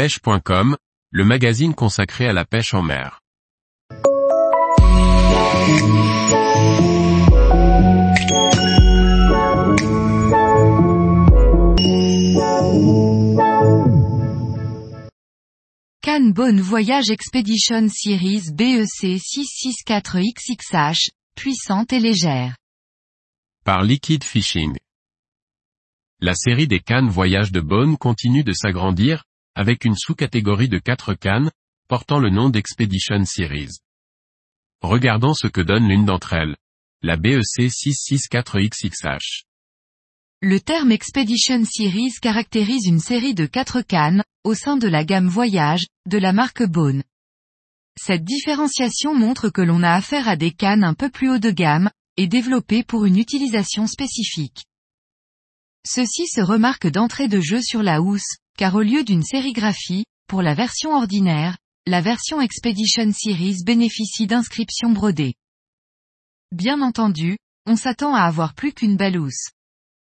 pêche.com, le magazine consacré à la pêche en mer. Cannes Bonne Voyage Expedition Series BEC 664XXH, puissante et légère. Par Liquid Fishing. La série des cannes voyage de Bonne continue de s'agrandir, avec une sous-catégorie de 4 cannes, portant le nom d'Expedition Series. Regardons ce que donne l'une d'entre elles. La BEC 664XXH. Le terme Expedition Series caractérise une série de 4 cannes, au sein de la gamme Voyage, de la marque Bone. Cette différenciation montre que l'on a affaire à des cannes un peu plus haut de gamme, et développées pour une utilisation spécifique. Ceci se remarque d'entrée de jeu sur la housse, car au lieu d'une sérigraphie, pour la version ordinaire, la version Expedition Series bénéficie d'inscriptions brodées. Bien entendu, on s'attend à avoir plus qu'une belle housse.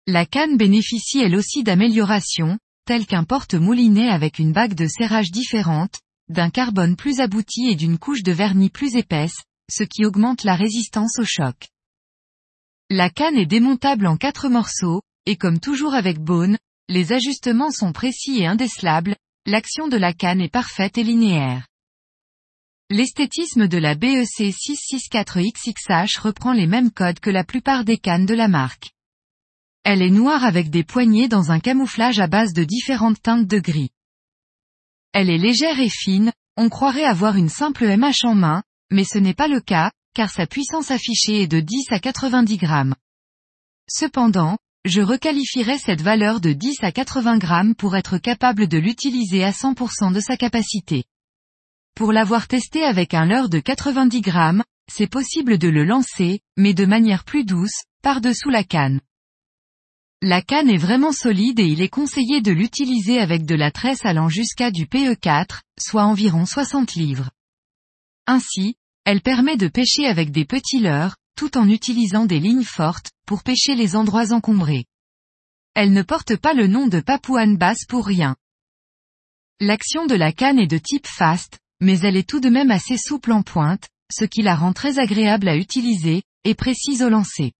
La canne bénéficie elle aussi d'améliorations, telles qu'un porte-moulinet avec une bague de serrage différente, d'un carbone plus abouti et d'une couche de vernis plus épaisse, ce qui augmente la résistance au choc. La canne est démontable en quatre morceaux, et comme toujours avec Bone, les ajustements sont précis et indécelables, l'action de la canne est parfaite et linéaire. L'esthétisme de la BEC 664XXH reprend les mêmes codes que la plupart des cannes de la marque. Elle est noire avec des poignées dans un camouflage à base de différentes teintes de gris. Elle est légère et fine, on croirait avoir une simple MH en main, mais ce n'est pas le cas, car sa puissance affichée est de 10 à 90 grammes. Cependant, je requalifierais cette valeur de 10 à 80 grammes pour être capable de l'utiliser à 100% de sa capacité. Pour l'avoir testé avec un leurre de 90 grammes, c'est possible de le lancer, mais de manière plus douce, par-dessous la canne. La canne est vraiment solide et il est conseillé de l'utiliser avec de la tresse allant jusqu'à du PE4, soit environ 60 livres. Ainsi, elle permet de pêcher avec des petits leurres, tout en utilisant des lignes fortes, pour pêcher les endroits encombrés. Elle ne porte pas le nom de Papouane basse pour rien. L'action de la canne est de type fast, mais elle est tout de même assez souple en pointe, ce qui la rend très agréable à utiliser, et précise au lancer.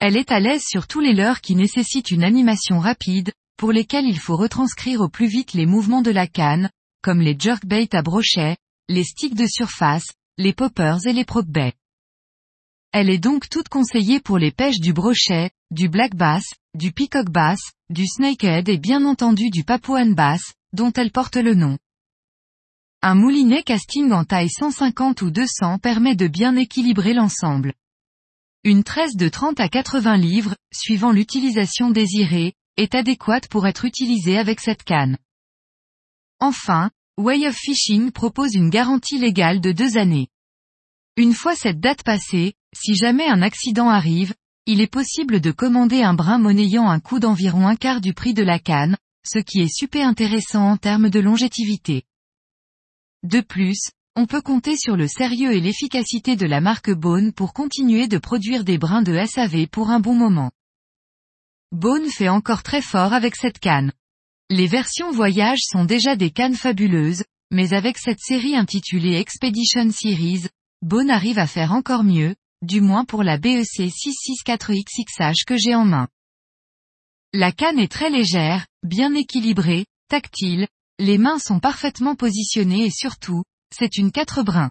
Elle est à l'aise sur tous les leurres qui nécessitent une animation rapide, pour lesquels il faut retranscrire au plus vite les mouvements de la canne, comme les jerkbaits à brochet, les sticks de surface, les poppers et les proc-baits. Elle est donc toute conseillée pour les pêches du brochet, du black bass, du peacock bass, du snakehead et bien entendu du papouane bass, dont elle porte le nom. Un moulinet casting en taille 150 ou 200 permet de bien équilibrer l'ensemble. Une tresse de 30 à 80 livres, suivant l'utilisation désirée, est adéquate pour être utilisée avec cette canne. Enfin, Way of Fishing propose une garantie légale de deux années. Une fois cette date passée, si jamais un accident arrive, il est possible de commander un brin monnayant un coût d'environ un quart du prix de la canne, ce qui est super intéressant en termes de longévité. De plus, on peut compter sur le sérieux et l'efficacité de la marque Bone pour continuer de produire des brins de SAV pour un bon moment. Bone fait encore très fort avec cette canne. Les versions voyage sont déjà des cannes fabuleuses, mais avec cette série intitulée Expedition Series, Bone arrive à faire encore mieux, du moins pour la BEC 664XXH que j'ai en main. La canne est très légère, bien équilibrée, tactile, les mains sont parfaitement positionnées et surtout, c'est une 4 brins.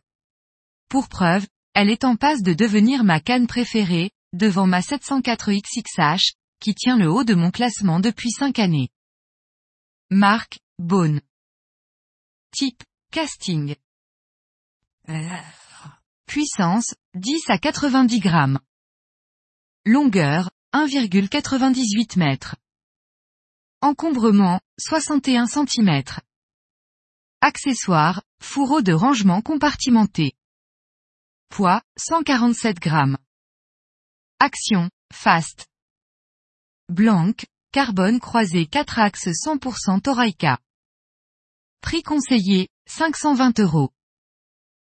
Pour preuve, elle est en passe de devenir ma canne préférée, devant ma 704XXH, qui tient le haut de mon classement depuis 5 années. Marque, Bone. Type, casting. Puissance, 10 à 90 grammes. Longueur, 1,98 mètres. Encombrement, 61 cm. Accessoires, fourreau de rangement compartimenté. Poids, 147 grammes. Action, fast. Blanc, carbone croisé 4 axes 100% Toraika. Prix conseillé, 520 euros.